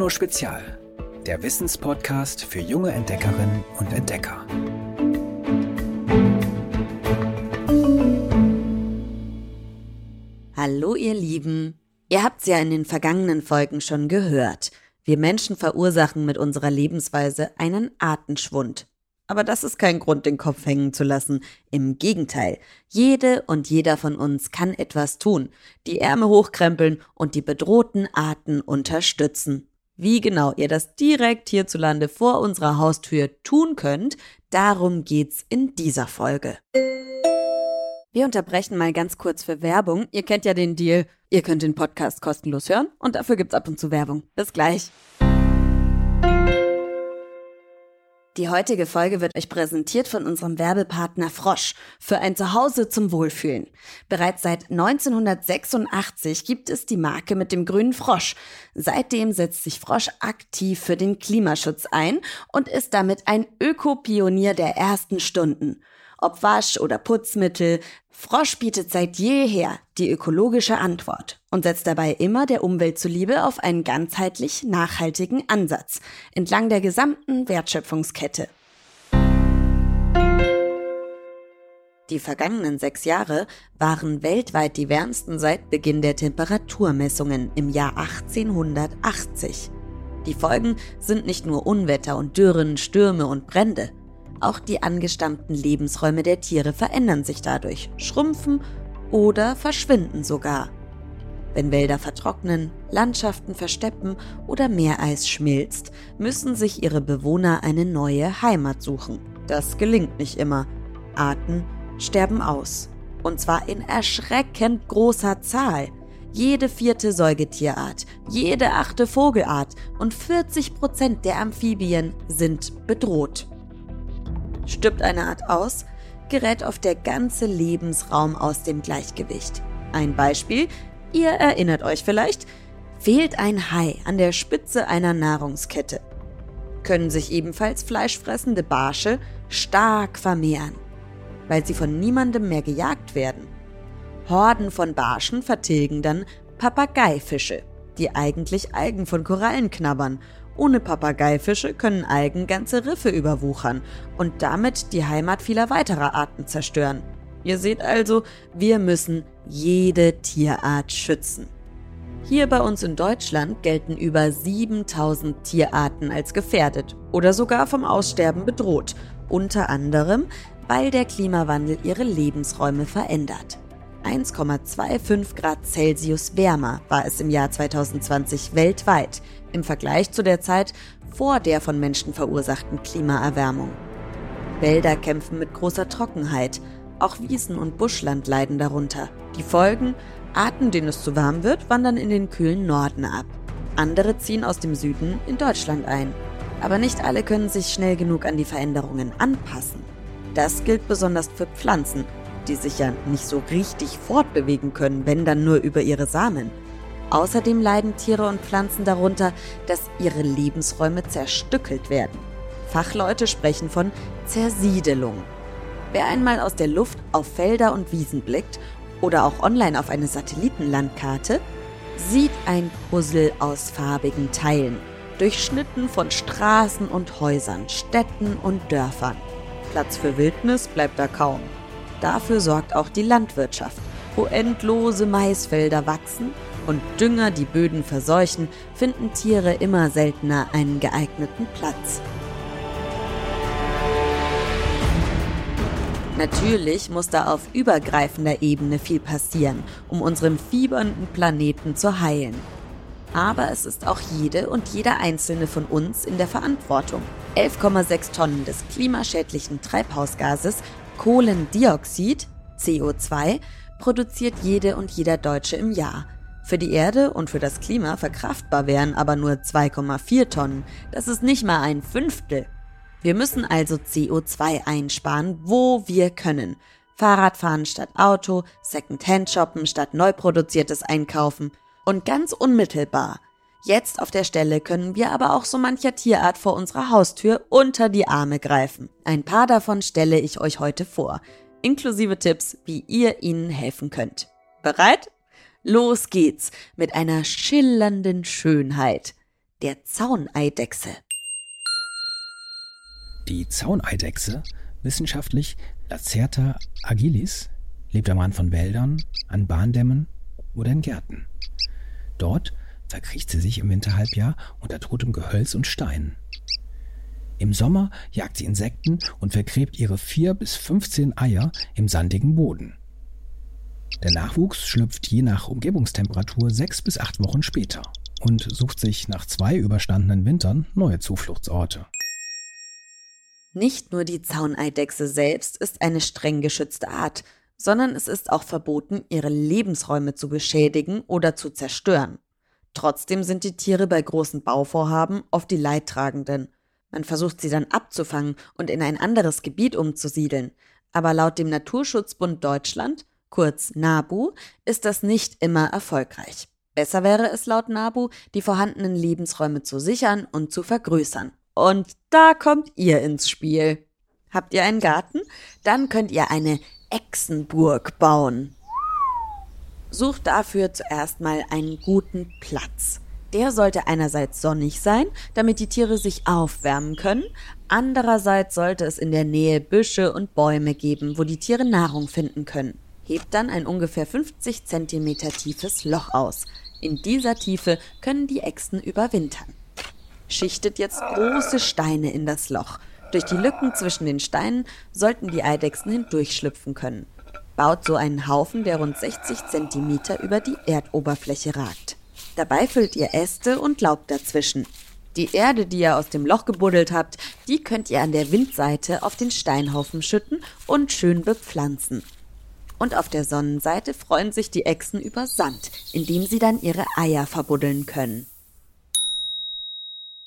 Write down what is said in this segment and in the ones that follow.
Bruno Spezial, der Wissenspodcast für junge Entdeckerinnen und Entdecker. Hallo ihr Lieben. Ihr habt's ja in den vergangenen Folgen schon gehört. Wir Menschen verursachen mit unserer Lebensweise einen Artenschwund. Aber das ist kein Grund, den Kopf hängen zu lassen. Im Gegenteil. Jede und jeder von uns kann etwas tun. Die Ärmel hochkrempeln und die bedrohten Arten unterstützen. Wie genau ihr das direkt hierzulande vor unserer Haustür tun könnt, darum geht's in dieser Folge. Wir unterbrechen mal ganz kurz für Werbung. Ihr kennt ja den Deal. Ihr könnt den Podcast kostenlos hören und dafür gibt's ab und zu Werbung. Bis gleich. Die heutige Folge wird euch präsentiert von unserem Werbepartner Frosch für ein Zuhause zum Wohlfühlen. Bereits seit 1986 gibt es die Marke mit dem grünen Frosch. Seitdem setzt sich Frosch aktiv für den Klimaschutz ein und ist damit ein Ökopionier der ersten Stunden ob Wasch- oder Putzmittel. Frosch bietet seit jeher die ökologische Antwort und setzt dabei immer der Umwelt zuliebe auf einen ganzheitlich nachhaltigen Ansatz entlang der gesamten Wertschöpfungskette. Die vergangenen sechs Jahre waren weltweit die wärmsten seit Beginn der Temperaturmessungen im Jahr 1880. Die Folgen sind nicht nur Unwetter und Dürren, Stürme und Brände. Auch die angestammten Lebensräume der Tiere verändern sich dadurch, schrumpfen oder verschwinden sogar. Wenn Wälder vertrocknen, Landschaften versteppen oder Meereis schmilzt, müssen sich ihre Bewohner eine neue Heimat suchen. Das gelingt nicht immer. Arten sterben aus. Und zwar in erschreckend großer Zahl. Jede vierte Säugetierart, jede achte Vogelart und 40 Prozent der Amphibien sind bedroht. Stirbt eine Art aus, gerät oft der ganze Lebensraum aus dem Gleichgewicht. Ein Beispiel, ihr erinnert euch vielleicht, fehlt ein Hai an der Spitze einer Nahrungskette. Können sich ebenfalls fleischfressende Barsche stark vermehren, weil sie von niemandem mehr gejagt werden. Horden von Barschen vertilgen dann Papageifische, die eigentlich Algen von Korallen knabbern ohne Papageifische können Algen ganze Riffe überwuchern und damit die Heimat vieler weiterer Arten zerstören. Ihr seht also, wir müssen jede Tierart schützen. Hier bei uns in Deutschland gelten über 7000 Tierarten als gefährdet oder sogar vom Aussterben bedroht, unter anderem, weil der Klimawandel ihre Lebensräume verändert. 1,25 Grad Celsius wärmer war es im Jahr 2020 weltweit im Vergleich zu der Zeit vor der von Menschen verursachten Klimaerwärmung. Wälder kämpfen mit großer Trockenheit, auch Wiesen und Buschland leiden darunter. Die Folgen, Arten, denen es zu warm wird, wandern in den kühlen Norden ab. Andere ziehen aus dem Süden in Deutschland ein. Aber nicht alle können sich schnell genug an die Veränderungen anpassen. Das gilt besonders für Pflanzen, die sich ja nicht so richtig fortbewegen können, wenn dann nur über ihre Samen. Außerdem leiden Tiere und Pflanzen darunter, dass ihre Lebensräume zerstückelt werden. Fachleute sprechen von Zersiedelung. Wer einmal aus der Luft auf Felder und Wiesen blickt oder auch online auf eine Satellitenlandkarte, sieht ein Puzzle aus farbigen Teilen, durchschnitten von Straßen und Häusern, Städten und Dörfern. Platz für Wildnis bleibt da kaum. Dafür sorgt auch die Landwirtschaft, wo endlose Maisfelder wachsen und Dünger die Böden verseuchen, finden Tiere immer seltener einen geeigneten Platz. Natürlich muss da auf übergreifender Ebene viel passieren, um unseren fiebernden Planeten zu heilen. Aber es ist auch jede und jeder einzelne von uns in der Verantwortung. 11,6 Tonnen des klimaschädlichen Treibhausgases Kohlendioxid, CO2, produziert jede und jeder Deutsche im Jahr. Für die Erde und für das Klima verkraftbar wären aber nur 2,4 Tonnen. Das ist nicht mal ein Fünftel. Wir müssen also CO2 einsparen, wo wir können. Fahrradfahren statt Auto, Secondhand shoppen statt neu produziertes einkaufen. Und ganz unmittelbar. Jetzt auf der Stelle können wir aber auch so mancher Tierart vor unserer Haustür unter die Arme greifen. Ein paar davon stelle ich euch heute vor, inklusive Tipps, wie ihr ihnen helfen könnt. Bereit? Los geht's mit einer schillernden Schönheit. der Zauneidechse. Die Zauneidechse, wissenschaftlich Lacerta agilis, lebt am Rand von Wäldern, an Bahndämmen oder in Gärten. Dort verkriecht sie sich im Winterhalbjahr unter totem Gehölz und Steinen. Im Sommer jagt sie Insekten und vergräbt ihre vier bis 15 Eier im sandigen Boden. Der Nachwuchs schlüpft je nach Umgebungstemperatur sechs bis acht Wochen später und sucht sich nach zwei überstandenen Wintern neue Zufluchtsorte. Nicht nur die Zauneidechse selbst ist eine streng geschützte Art, sondern es ist auch verboten, ihre Lebensräume zu beschädigen oder zu zerstören. Trotzdem sind die Tiere bei großen Bauvorhaben oft die Leidtragenden. Man versucht sie dann abzufangen und in ein anderes Gebiet umzusiedeln. Aber laut dem Naturschutzbund Deutschland, kurz NABU, ist das nicht immer erfolgreich. Besser wäre es laut NABU, die vorhandenen Lebensräume zu sichern und zu vergrößern. Und da kommt ihr ins Spiel. Habt ihr einen Garten? Dann könnt ihr eine Echsenburg bauen. Sucht dafür zuerst mal einen guten Platz. Der sollte einerseits sonnig sein, damit die Tiere sich aufwärmen können, andererseits sollte es in der Nähe Büsche und Bäume geben, wo die Tiere Nahrung finden können. Hebt dann ein ungefähr 50 cm tiefes Loch aus. In dieser Tiefe können die Echsen überwintern. Schichtet jetzt große Steine in das Loch. Durch die Lücken zwischen den Steinen sollten die Eidechsen hindurchschlüpfen können. Baut so einen Haufen, der rund 60 cm über die Erdoberfläche ragt. Dabei füllt ihr Äste und Laub dazwischen. Die Erde, die ihr aus dem Loch gebuddelt habt, die könnt ihr an der Windseite auf den Steinhaufen schütten und schön bepflanzen. Und auf der Sonnenseite freuen sich die Echsen über Sand, in dem sie dann ihre Eier verbuddeln können.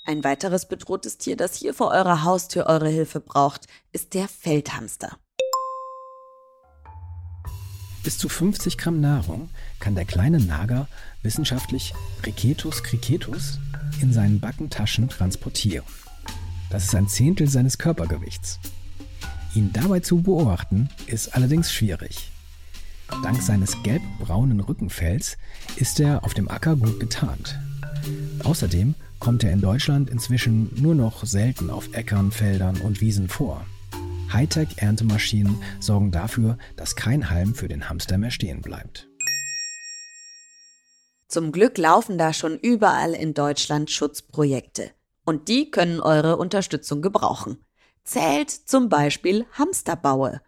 Ein weiteres bedrohtes Tier, das hier vor eurer Haustür eure Hilfe braucht, ist der Feldhamster. Bis zu 50 Gramm Nahrung kann der kleine Nager wissenschaftlich Riketus cricetus in seinen Backentaschen transportieren. Das ist ein Zehntel seines Körpergewichts. Ihn dabei zu beobachten ist allerdings schwierig. Dank seines gelbbraunen Rückenfells ist er auf dem Acker gut getarnt. Außerdem kommt er in Deutschland inzwischen nur noch selten auf Äckern, Feldern und Wiesen vor. Hightech-Erntemaschinen sorgen dafür, dass kein Halm für den Hamster mehr stehen bleibt. Zum Glück laufen da schon überall in Deutschland Schutzprojekte. Und die können eure Unterstützung gebrauchen. Zählt zum Beispiel Hamsterbaue.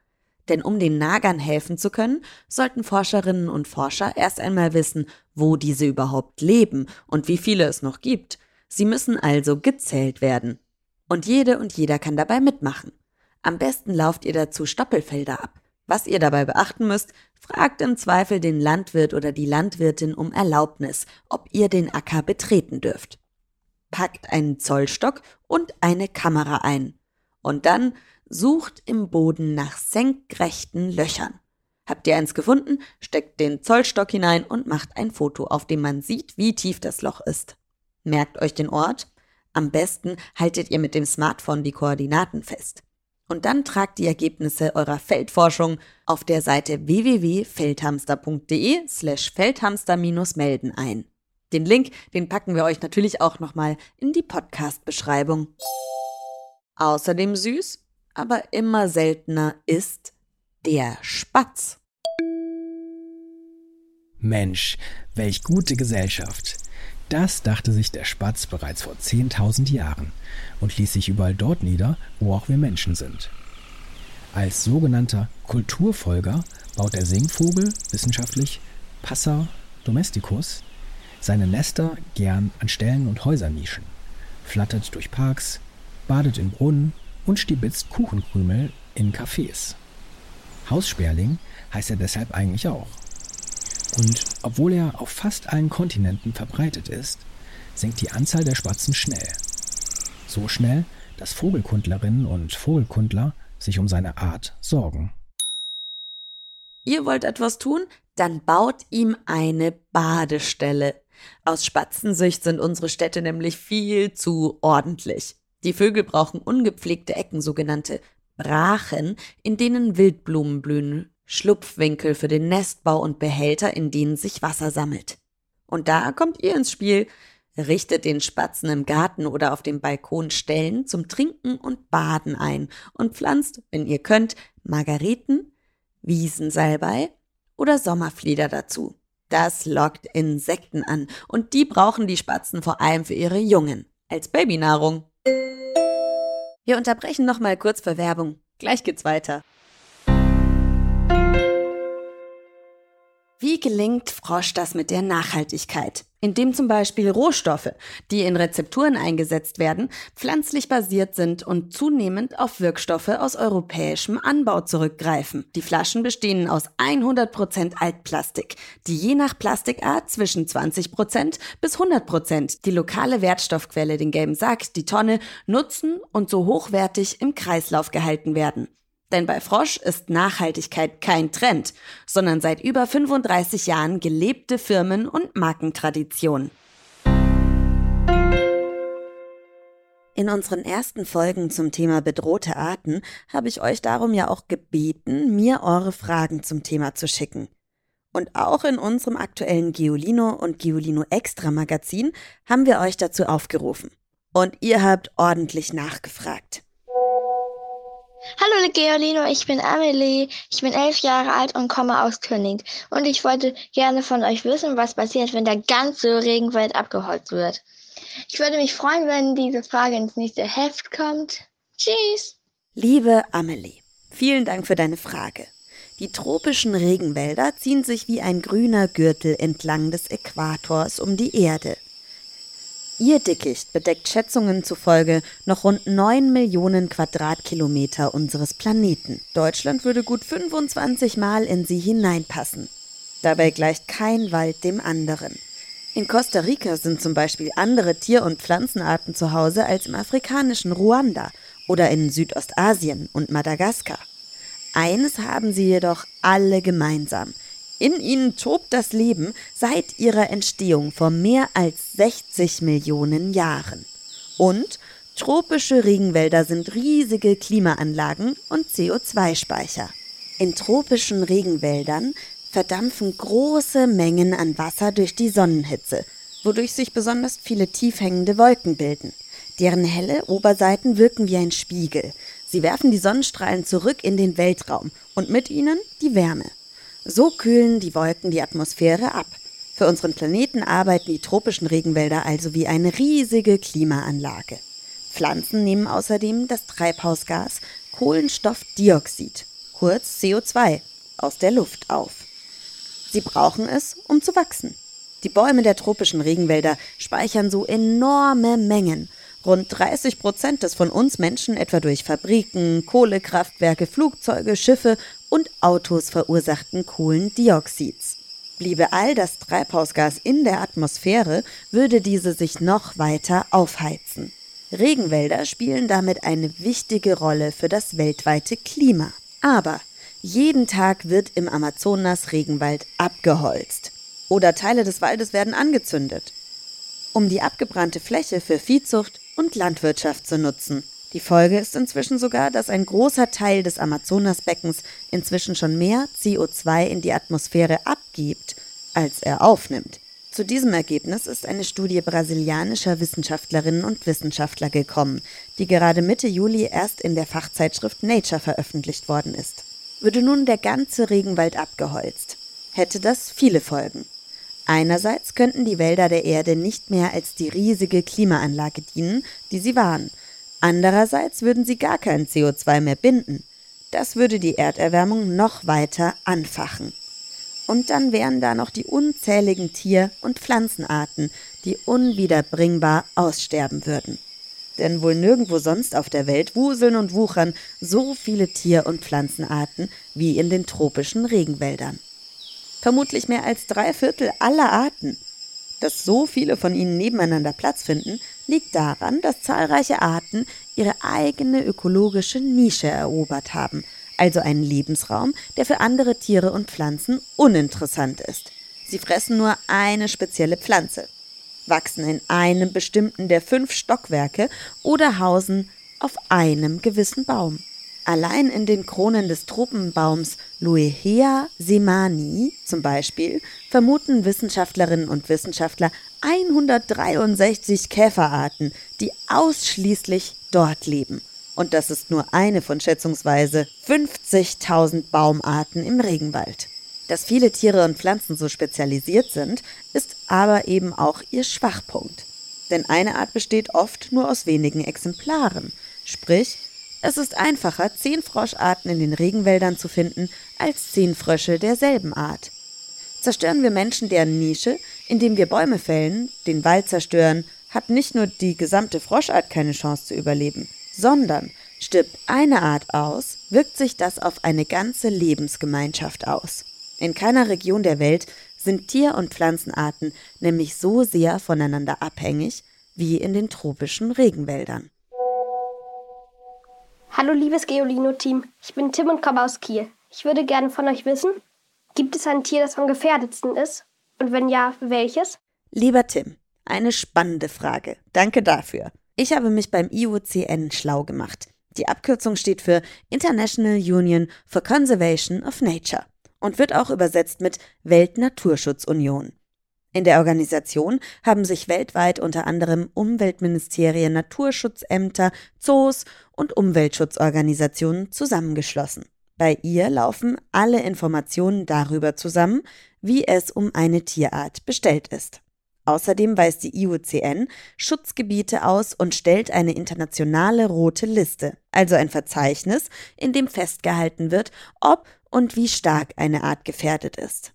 Denn um den Nagern helfen zu können, sollten Forscherinnen und Forscher erst einmal wissen, wo diese überhaupt leben und wie viele es noch gibt. Sie müssen also gezählt werden. Und jede und jeder kann dabei mitmachen. Am besten lauft ihr dazu Stoppelfelder ab. Was ihr dabei beachten müsst, fragt im Zweifel den Landwirt oder die Landwirtin um Erlaubnis, ob ihr den Acker betreten dürft. Packt einen Zollstock und eine Kamera ein. Und dann sucht im Boden nach senkrechten Löchern. Habt ihr eins gefunden, steckt den Zollstock hinein und macht ein Foto, auf dem man sieht, wie tief das Loch ist. Merkt euch den Ort. Am besten haltet ihr mit dem Smartphone die Koordinaten fest. Und dann tragt die Ergebnisse eurer Feldforschung auf der Seite www.feldhamster.de slash feldhamster-melden ein. Den Link, den packen wir euch natürlich auch nochmal in die Podcast-Beschreibung. Außerdem süß, aber immer seltener ist der Spatz. Mensch, welch gute Gesellschaft. Das dachte sich der Spatz bereits vor 10.000 Jahren und ließ sich überall dort nieder, wo auch wir Menschen sind. Als sogenannter Kulturfolger baut der Singvogel wissenschaftlich Passer domesticus seine Nester gern an Stellen und Häusernischen, flattert durch Parks, badet in Brunnen und stibitzt Kuchenkrümel in Cafés. Haussperling heißt er deshalb eigentlich auch. Und obwohl er auf fast allen Kontinenten verbreitet ist, sinkt die Anzahl der Spatzen schnell. So schnell, dass Vogelkundlerinnen und Vogelkundler sich um seine Art sorgen. Ihr wollt etwas tun? Dann baut ihm eine Badestelle. Aus Spatzensicht sind unsere Städte nämlich viel zu ordentlich. Die Vögel brauchen ungepflegte Ecken, sogenannte Brachen, in denen Wildblumen blühen, Schlupfwinkel für den Nestbau und Behälter, in denen sich Wasser sammelt. Und da kommt ihr ins Spiel. richtet den Spatzen im Garten oder auf dem Balkon Stellen zum Trinken und Baden ein und pflanzt, wenn ihr könnt, Margareten, Wiesensalbei oder Sommerflieder dazu. Das lockt Insekten an und die brauchen die Spatzen vor allem für ihre Jungen als Babynahrung. Wir unterbrechen noch mal kurz für Werbung. Gleich geht's weiter. Wie gelingt Frosch das mit der Nachhaltigkeit? Indem zum Beispiel Rohstoffe, die in Rezepturen eingesetzt werden, pflanzlich basiert sind und zunehmend auf Wirkstoffe aus europäischem Anbau zurückgreifen. Die Flaschen bestehen aus 100% Altplastik, die je nach Plastikart zwischen 20% bis 100% die lokale Wertstoffquelle, den gelben Sack, die Tonne, nutzen und so hochwertig im Kreislauf gehalten werden. Denn bei Frosch ist Nachhaltigkeit kein Trend, sondern seit über 35 Jahren gelebte Firmen- und Markentradition. In unseren ersten Folgen zum Thema bedrohte Arten habe ich euch darum ja auch gebeten, mir eure Fragen zum Thema zu schicken. Und auch in unserem aktuellen Geolino und Geolino Extra Magazin haben wir euch dazu aufgerufen. Und ihr habt ordentlich nachgefragt. Hallo Geolino, ich bin Amelie, ich bin elf Jahre alt und komme aus König. Und ich wollte gerne von euch wissen, was passiert, wenn der ganze Regenwald abgeholzt wird. Ich würde mich freuen, wenn diese Frage ins nächste Heft kommt. Tschüss! Liebe Amelie, vielen Dank für deine Frage. Die tropischen Regenwälder ziehen sich wie ein grüner Gürtel entlang des Äquators um die Erde. Ihr Dickicht bedeckt Schätzungen zufolge noch rund 9 Millionen Quadratkilometer unseres Planeten. Deutschland würde gut 25 Mal in sie hineinpassen. Dabei gleicht kein Wald dem anderen. In Costa Rica sind zum Beispiel andere Tier- und Pflanzenarten zu Hause als im afrikanischen Ruanda oder in Südostasien und Madagaskar. Eines haben sie jedoch alle gemeinsam – in ihnen tobt das Leben seit ihrer Entstehung vor mehr als 60 Millionen Jahren. Und tropische Regenwälder sind riesige Klimaanlagen und CO2-Speicher. In tropischen Regenwäldern verdampfen große Mengen an Wasser durch die Sonnenhitze, wodurch sich besonders viele tief hängende Wolken bilden. Deren helle Oberseiten wirken wie ein Spiegel. Sie werfen die Sonnenstrahlen zurück in den Weltraum und mit ihnen die Wärme. So kühlen die Wolken die Atmosphäre ab. Für unseren Planeten arbeiten die tropischen Regenwälder also wie eine riesige Klimaanlage. Pflanzen nehmen außerdem das Treibhausgas Kohlenstoffdioxid, kurz CO2, aus der Luft auf. Sie brauchen es, um zu wachsen. Die Bäume der tropischen Regenwälder speichern so enorme Mengen. Rund 30 Prozent des von uns Menschen etwa durch Fabriken, Kohlekraftwerke, Flugzeuge, Schiffe und Autos verursachten Kohlendioxids. Bliebe all das Treibhausgas in der Atmosphäre, würde diese sich noch weiter aufheizen. Regenwälder spielen damit eine wichtige Rolle für das weltweite Klima. Aber jeden Tag wird im Amazonas Regenwald abgeholzt. Oder Teile des Waldes werden angezündet, um die abgebrannte Fläche für Viehzucht und Landwirtschaft zu nutzen. Die Folge ist inzwischen sogar, dass ein großer Teil des Amazonasbeckens inzwischen schon mehr CO2 in die Atmosphäre abgibt, als er aufnimmt. Zu diesem Ergebnis ist eine Studie brasilianischer Wissenschaftlerinnen und Wissenschaftler gekommen, die gerade Mitte Juli erst in der Fachzeitschrift Nature veröffentlicht worden ist. Würde nun der ganze Regenwald abgeholzt, hätte das viele Folgen. Einerseits könnten die Wälder der Erde nicht mehr als die riesige Klimaanlage dienen, die sie waren – Andererseits würden sie gar kein CO2 mehr binden. Das würde die Erderwärmung noch weiter anfachen. Und dann wären da noch die unzähligen Tier- und Pflanzenarten, die unwiederbringbar aussterben würden. Denn wohl nirgendwo sonst auf der Welt wuseln und wuchern so viele Tier- und Pflanzenarten wie in den tropischen Regenwäldern. Vermutlich mehr als drei Viertel aller Arten. Dass so viele von ihnen nebeneinander Platz finden, liegt daran, dass zahlreiche Arten ihre eigene ökologische Nische erobert haben, also einen Lebensraum, der für andere Tiere und Pflanzen uninteressant ist. Sie fressen nur eine spezielle Pflanze, wachsen in einem bestimmten der fünf Stockwerke oder hausen auf einem gewissen Baum. Allein in den Kronen des Tropenbaums Luehea semani zum Beispiel vermuten Wissenschaftlerinnen und Wissenschaftler 163 Käferarten, die ausschließlich dort leben. Und das ist nur eine von schätzungsweise 50.000 Baumarten im Regenwald. Dass viele Tiere und Pflanzen so spezialisiert sind, ist aber eben auch ihr Schwachpunkt. Denn eine Art besteht oft nur aus wenigen Exemplaren. Sprich, es ist einfacher, zehn Froscharten in den Regenwäldern zu finden, als zehn Frösche derselben Art. Zerstören wir Menschen deren Nische, indem wir Bäume fällen, den Wald zerstören, hat nicht nur die gesamte Froschart keine Chance zu überleben, sondern stirbt eine Art aus, wirkt sich das auf eine ganze Lebensgemeinschaft aus. In keiner Region der Welt sind Tier- und Pflanzenarten nämlich so sehr voneinander abhängig wie in den tropischen Regenwäldern. Hallo liebes Geolino-Team, ich bin Tim und komme aus Kiel. Ich würde gerne von euch wissen, gibt es ein Tier, das am gefährdetsten ist? Und wenn ja, welches? Lieber Tim, eine spannende Frage. Danke dafür. Ich habe mich beim IUCN schlau gemacht. Die Abkürzung steht für International Union for Conservation of Nature und wird auch übersetzt mit Weltnaturschutzunion. In der Organisation haben sich weltweit unter anderem Umweltministerien, Naturschutzämter, Zoos und Umweltschutzorganisationen zusammengeschlossen. Bei ihr laufen alle Informationen darüber zusammen, wie es um eine Tierart bestellt ist. Außerdem weist die IUCN Schutzgebiete aus und stellt eine internationale rote Liste, also ein Verzeichnis, in dem festgehalten wird, ob und wie stark eine Art gefährdet ist.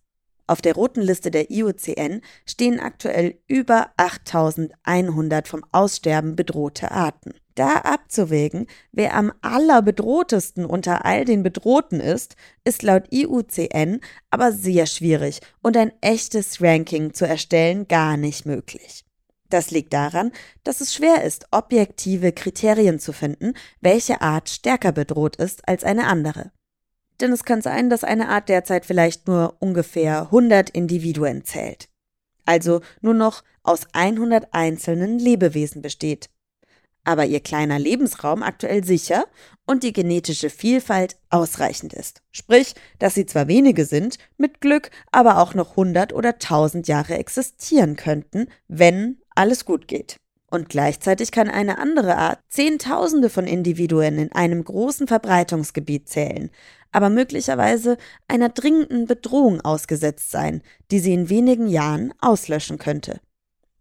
Auf der roten Liste der IUCN stehen aktuell über 8100 vom Aussterben bedrohte Arten. Da abzuwägen, wer am allerbedrohtesten unter all den Bedrohten ist, ist laut IUCN aber sehr schwierig und ein echtes Ranking zu erstellen gar nicht möglich. Das liegt daran, dass es schwer ist, objektive Kriterien zu finden, welche Art stärker bedroht ist als eine andere denn es kann sein, dass eine Art derzeit vielleicht nur ungefähr 100 Individuen zählt. Also nur noch aus 100 einzelnen Lebewesen besteht. Aber ihr kleiner Lebensraum aktuell sicher und die genetische Vielfalt ausreichend ist. Sprich, dass sie zwar wenige sind, mit Glück aber auch noch 100 oder 1000 Jahre existieren könnten, wenn alles gut geht. Und gleichzeitig kann eine andere Art Zehntausende von Individuen in einem großen Verbreitungsgebiet zählen, aber möglicherweise einer dringenden Bedrohung ausgesetzt sein, die sie in wenigen Jahren auslöschen könnte.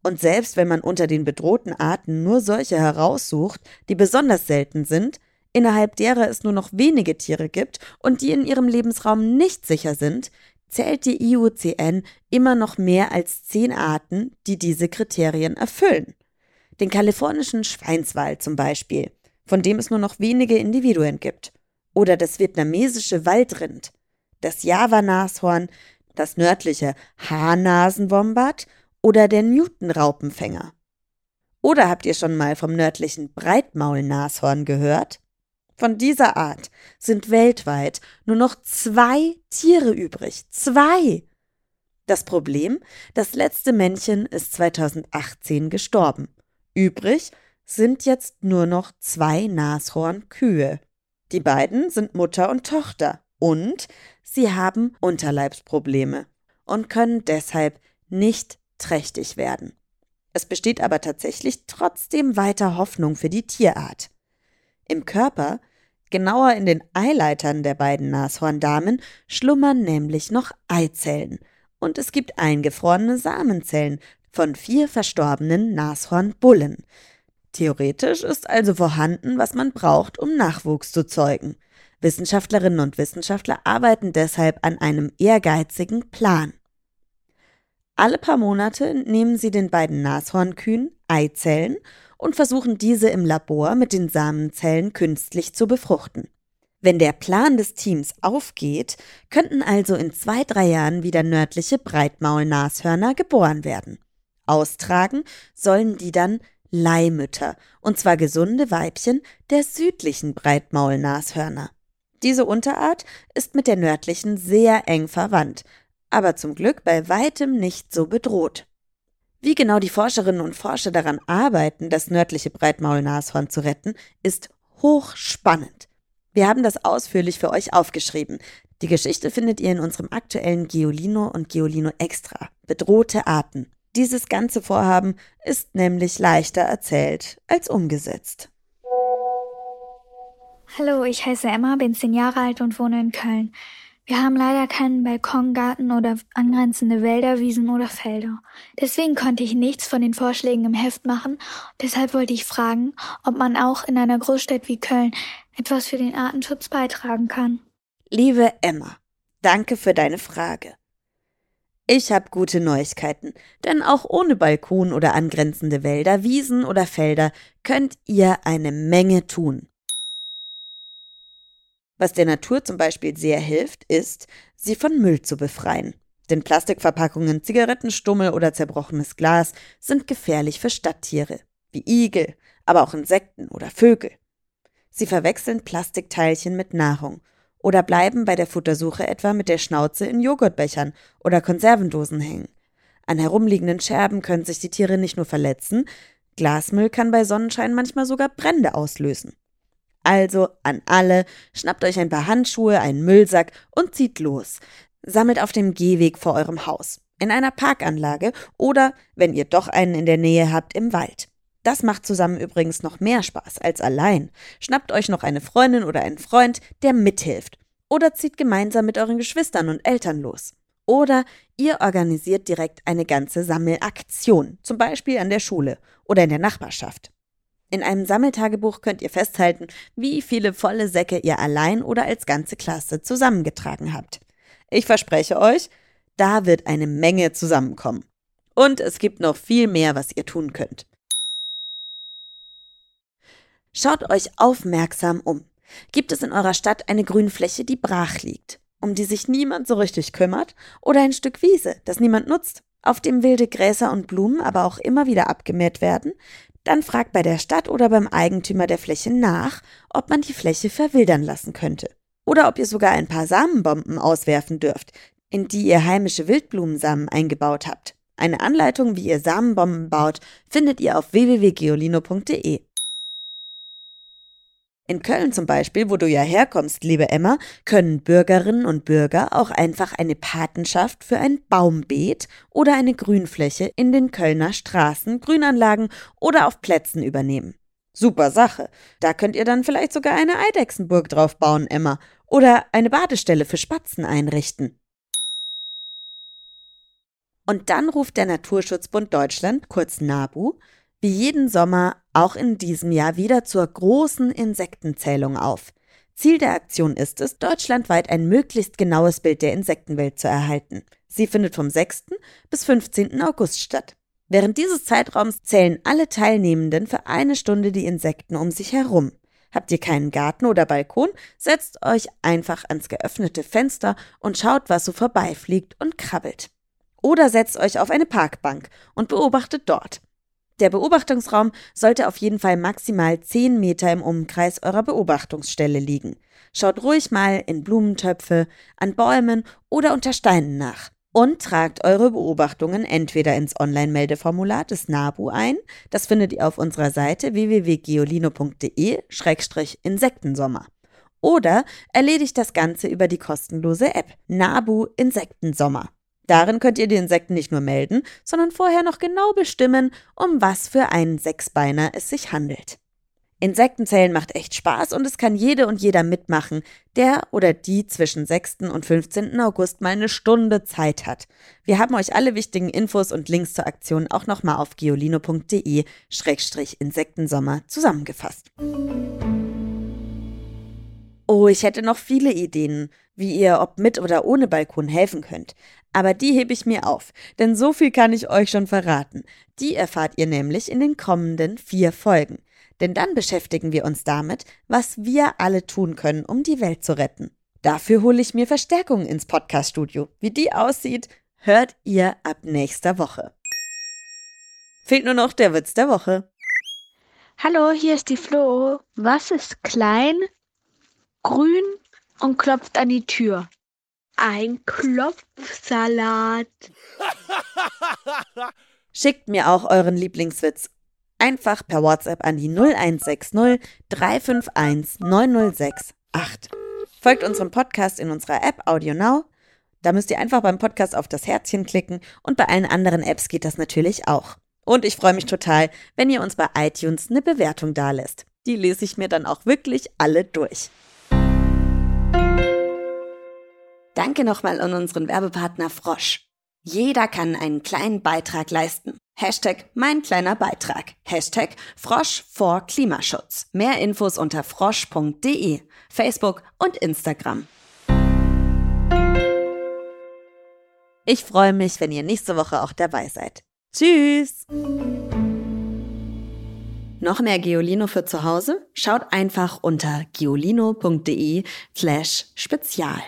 Und selbst wenn man unter den bedrohten Arten nur solche heraussucht, die besonders selten sind, innerhalb derer es nur noch wenige Tiere gibt und die in ihrem Lebensraum nicht sicher sind, zählt die IUCN immer noch mehr als zehn Arten, die diese Kriterien erfüllen. Den kalifornischen Schweinswal zum Beispiel, von dem es nur noch wenige Individuen gibt oder das vietnamesische Waldrind, das Java-Nashorn, das nördliche Haarnasenwombat oder der Newton-Raupenfänger. Oder habt ihr schon mal vom nördlichen Breitmaulnashorn gehört? Von dieser Art sind weltweit nur noch zwei Tiere übrig. Zwei! Das Problem, das letzte Männchen ist 2018 gestorben. Übrig sind jetzt nur noch zwei Nashornkühe. Die beiden sind Mutter und Tochter und sie haben Unterleibsprobleme und können deshalb nicht trächtig werden. Es besteht aber tatsächlich trotzdem weiter Hoffnung für die Tierart. Im Körper, genauer in den Eileitern der beiden Nashorndamen, schlummern nämlich noch Eizellen und es gibt eingefrorene Samenzellen von vier verstorbenen Nashornbullen, Theoretisch ist also vorhanden, was man braucht, um Nachwuchs zu zeugen. Wissenschaftlerinnen und Wissenschaftler arbeiten deshalb an einem ehrgeizigen Plan. Alle paar Monate nehmen sie den beiden Nashornkühen Eizellen und versuchen diese im Labor mit den Samenzellen künstlich zu befruchten. Wenn der Plan des Teams aufgeht, könnten also in zwei, drei Jahren wieder nördliche Breitmaulnashörner geboren werden. Austragen sollen die dann Leihmütter, und zwar gesunde Weibchen der südlichen Breitmaulnashörner. Diese Unterart ist mit der nördlichen sehr eng verwandt, aber zum Glück bei weitem nicht so bedroht. Wie genau die Forscherinnen und Forscher daran arbeiten, das nördliche Breitmaulnashorn zu retten, ist hochspannend. Wir haben das ausführlich für euch aufgeschrieben. Die Geschichte findet ihr in unserem aktuellen Geolino und Geolino Extra. Bedrohte Arten. Dieses ganze Vorhaben ist nämlich leichter erzählt als umgesetzt. Hallo, ich heiße Emma, bin zehn Jahre alt und wohne in Köln. Wir haben leider keinen Balkon, Garten oder angrenzende Wälder, Wiesen oder Felder. Deswegen konnte ich nichts von den Vorschlägen im Heft machen. Deshalb wollte ich fragen, ob man auch in einer Großstadt wie Köln etwas für den Artenschutz beitragen kann. Liebe Emma, danke für deine Frage. Ich habe gute Neuigkeiten, denn auch ohne Balkon oder angrenzende Wälder, Wiesen oder Felder könnt ihr eine Menge tun. Was der Natur zum Beispiel sehr hilft, ist, sie von Müll zu befreien. Denn Plastikverpackungen, Zigarettenstummel oder zerbrochenes Glas sind gefährlich für Stadttiere, wie Igel, aber auch Insekten oder Vögel. Sie verwechseln Plastikteilchen mit Nahrung oder bleiben bei der Futtersuche etwa mit der Schnauze in Joghurtbechern oder Konservendosen hängen. An herumliegenden Scherben können sich die Tiere nicht nur verletzen, Glasmüll kann bei Sonnenschein manchmal sogar Brände auslösen. Also an alle, schnappt euch ein paar Handschuhe, einen Müllsack und zieht los. Sammelt auf dem Gehweg vor eurem Haus, in einer Parkanlage oder, wenn ihr doch einen in der Nähe habt, im Wald. Das macht zusammen übrigens noch mehr Spaß als allein. Schnappt euch noch eine Freundin oder einen Freund, der mithilft. Oder zieht gemeinsam mit euren Geschwistern und Eltern los. Oder ihr organisiert direkt eine ganze Sammelaktion, zum Beispiel an der Schule oder in der Nachbarschaft. In einem Sammeltagebuch könnt ihr festhalten, wie viele volle Säcke ihr allein oder als ganze Klasse zusammengetragen habt. Ich verspreche euch, da wird eine Menge zusammenkommen. Und es gibt noch viel mehr, was ihr tun könnt. Schaut euch aufmerksam um. Gibt es in eurer Stadt eine Grünfläche, die brach liegt, um die sich niemand so richtig kümmert, oder ein Stück Wiese, das niemand nutzt, auf dem wilde Gräser und Blumen aber auch immer wieder abgemäht werden, dann fragt bei der Stadt oder beim Eigentümer der Fläche nach, ob man die Fläche verwildern lassen könnte. Oder ob ihr sogar ein paar Samenbomben auswerfen dürft, in die ihr heimische Wildblumensamen eingebaut habt. Eine Anleitung, wie ihr Samenbomben baut, findet ihr auf www.geolino.de. In Köln zum Beispiel, wo du ja herkommst, liebe Emma, können Bürgerinnen und Bürger auch einfach eine Patenschaft für ein Baumbeet oder eine Grünfläche in den Kölner Straßen, Grünanlagen oder auf Plätzen übernehmen. Super Sache. Da könnt ihr dann vielleicht sogar eine Eidechsenburg drauf bauen, Emma, oder eine Badestelle für Spatzen einrichten. Und dann ruft der Naturschutzbund Deutschland, kurz NABU, wie jeden Sommer auch in diesem Jahr wieder zur großen Insektenzählung auf. Ziel der Aktion ist es, deutschlandweit ein möglichst genaues Bild der Insektenwelt zu erhalten. Sie findet vom 6. bis 15. August statt. Während dieses Zeitraums zählen alle Teilnehmenden für eine Stunde die Insekten um sich herum. Habt ihr keinen Garten oder Balkon, setzt euch einfach ans geöffnete Fenster und schaut, was so vorbeifliegt und krabbelt. Oder setzt euch auf eine Parkbank und beobachtet dort. Der Beobachtungsraum sollte auf jeden Fall maximal 10 Meter im Umkreis eurer Beobachtungsstelle liegen. Schaut ruhig mal in Blumentöpfe, an Bäumen oder unter Steinen nach. Und tragt eure Beobachtungen entweder ins Online-Meldeformular des NABU ein, das findet ihr auf unserer Seite www.geolino.de-insektensommer. Oder erledigt das Ganze über die kostenlose App NABU Insektensommer. Darin könnt ihr die Insekten nicht nur melden, sondern vorher noch genau bestimmen, um was für einen Sechsbeiner es sich handelt. Insektenzählen macht echt Spaß und es kann jede und jeder mitmachen, der oder die zwischen 6. und 15. August mal eine Stunde Zeit hat. Wir haben euch alle wichtigen Infos und Links zur Aktion auch nochmal auf geolino.de-insektensommer zusammengefasst. Oh, ich hätte noch viele Ideen, wie ihr ob mit oder ohne Balkon helfen könnt. Aber die hebe ich mir auf, denn so viel kann ich euch schon verraten. Die erfahrt ihr nämlich in den kommenden vier Folgen. Denn dann beschäftigen wir uns damit, was wir alle tun können, um die Welt zu retten. Dafür hole ich mir Verstärkung ins Podcaststudio. Wie die aussieht, hört ihr ab nächster Woche. Fehlt nur noch der Witz der Woche. Hallo, hier ist die Flo. Was ist klein, grün und klopft an die Tür? Ein Klopfsalat. Schickt mir auch euren Lieblingswitz. Einfach per WhatsApp an die 0160 351 906 8. Folgt unserem Podcast in unserer App Audio Now. Da müsst ihr einfach beim Podcast auf das Herzchen klicken und bei allen anderen Apps geht das natürlich auch. Und ich freue mich total, wenn ihr uns bei iTunes eine Bewertung dalässt. Die lese ich mir dann auch wirklich alle durch. Danke nochmal an unseren Werbepartner Frosch. Jeder kann einen kleinen Beitrag leisten. Hashtag mein kleiner Beitrag. Hashtag Frosch vor Klimaschutz. Mehr Infos unter frosch.de, Facebook und Instagram. Ich freue mich, wenn ihr nächste Woche auch dabei seid. Tschüss! Noch mehr Geolino für zu Hause? Schaut einfach unter geolino.de slash spezial.